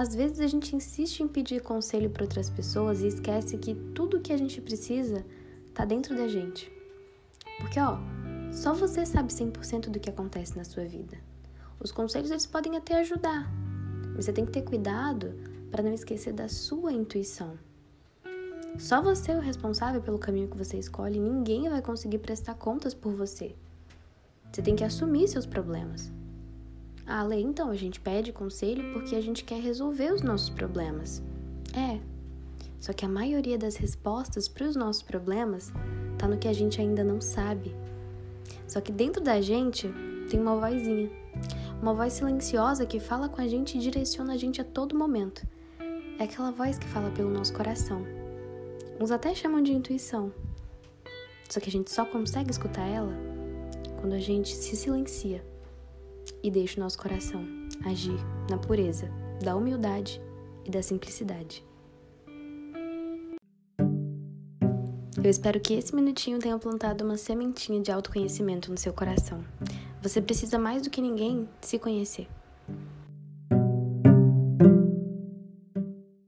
Às vezes a gente insiste em pedir conselho para outras pessoas e esquece que tudo que a gente precisa tá dentro da gente. Porque, ó, só você sabe 100% do que acontece na sua vida. Os conselhos eles podem até ajudar, mas você tem que ter cuidado para não esquecer da sua intuição. Só você é o responsável pelo caminho que você escolhe, ninguém vai conseguir prestar contas por você. Você tem que assumir seus problemas. Ah, Lê, então a gente pede conselho porque a gente quer resolver os nossos problemas. É. Só que a maioria das respostas para os nossos problemas tá no que a gente ainda não sabe. Só que dentro da gente tem uma vozinha. Uma voz silenciosa que fala com a gente e direciona a gente a todo momento. É aquela voz que fala pelo nosso coração. Uns até chamam de intuição. Só que a gente só consegue escutar ela quando a gente se silencia e deixa o nosso coração agir na pureza da humildade e da simplicidade. Eu espero que esse minutinho tenha plantado uma sementinha de autoconhecimento no seu coração. Você precisa mais do que ninguém se conhecer.